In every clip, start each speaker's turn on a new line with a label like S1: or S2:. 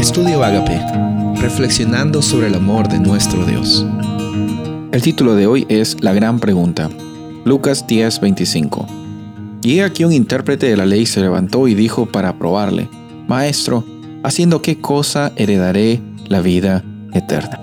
S1: Estudio Agape, reflexionando sobre el amor de nuestro Dios.
S2: El título de hoy es La gran pregunta. Lucas 10:25. Y aquí un intérprete de la ley se levantó y dijo para probarle, Maestro, ¿haciendo qué cosa heredaré la vida eterna?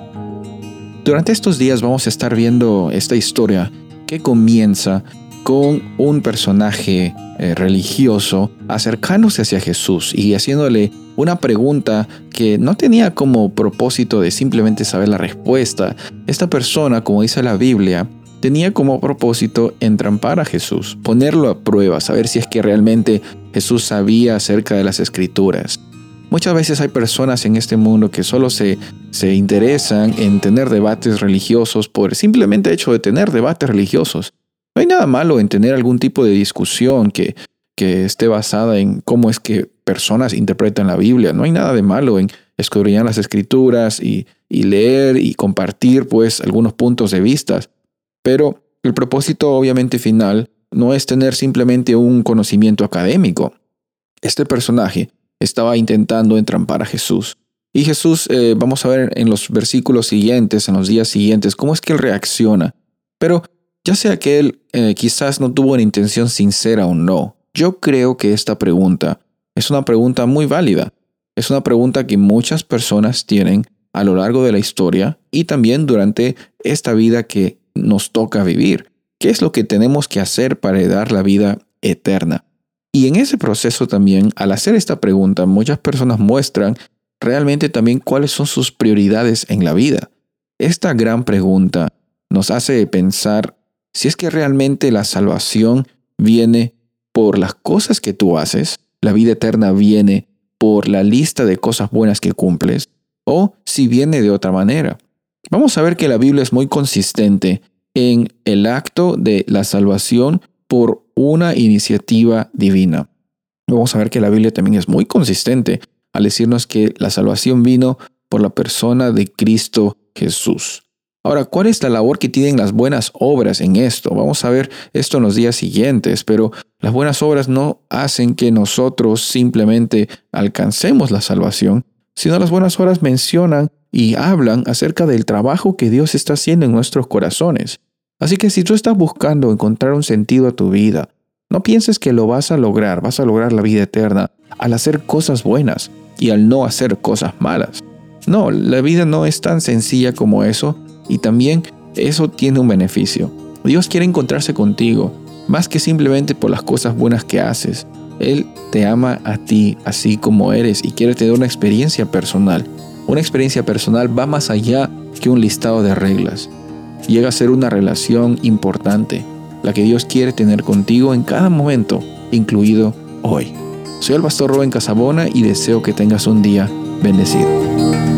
S2: Durante estos días vamos a estar viendo esta historia que comienza con un personaje eh, religioso acercándose hacia Jesús y haciéndole una pregunta que no tenía como propósito de simplemente saber la respuesta. Esta persona, como dice la Biblia, tenía como propósito entrampar a Jesús, ponerlo a prueba, saber si es que realmente Jesús sabía acerca de las escrituras. Muchas veces hay personas en este mundo que solo se, se interesan en tener debates religiosos por simplemente hecho de tener debates religiosos. No hay nada malo en tener algún tipo de discusión que, que esté basada en cómo es que personas interpretan la Biblia. No hay nada de malo en escudriñar las escrituras y, y leer y compartir pues algunos puntos de vista. Pero el propósito obviamente final no es tener simplemente un conocimiento académico. Este personaje estaba intentando entrampar a Jesús. Y Jesús, eh, vamos a ver en los versículos siguientes, en los días siguientes, cómo es que él reacciona. Pero ya sea que él eh, quizás no tuvo una intención sincera o no, yo creo que esta pregunta es una pregunta muy válida. Es una pregunta que muchas personas tienen a lo largo de la historia y también durante esta vida que nos toca vivir. ¿Qué es lo que tenemos que hacer para dar la vida eterna? Y en ese proceso también, al hacer esta pregunta, muchas personas muestran realmente también cuáles son sus prioridades en la vida. Esta gran pregunta nos hace pensar si es que realmente la salvación viene por las cosas que tú haces, la vida eterna viene por la lista de cosas buenas que cumples, o si viene de otra manera. Vamos a ver que la Biblia es muy consistente en el acto de la salvación por una iniciativa divina. Vamos a ver que la Biblia también es muy consistente al decirnos que la salvación vino por la persona de Cristo Jesús. Ahora, ¿cuál es la labor que tienen las buenas obras en esto? Vamos a ver esto en los días siguientes, pero las buenas obras no hacen que nosotros simplemente alcancemos la salvación, sino las buenas obras mencionan y hablan acerca del trabajo que Dios está haciendo en nuestros corazones. Así que si tú estás buscando encontrar un sentido a tu vida, no pienses que lo vas a lograr, vas a lograr la vida eterna al hacer cosas buenas y al no hacer cosas malas. No, la vida no es tan sencilla como eso y también eso tiene un beneficio. Dios quiere encontrarse contigo, más que simplemente por las cosas buenas que haces. Él te ama a ti así como eres y quiere tener una experiencia personal. Una experiencia personal va más allá que un listado de reglas. Llega a ser una relación importante, la que Dios quiere tener contigo en cada momento, incluido hoy. Soy el pastor Rubén Casabona y deseo que tengas un día bendecido.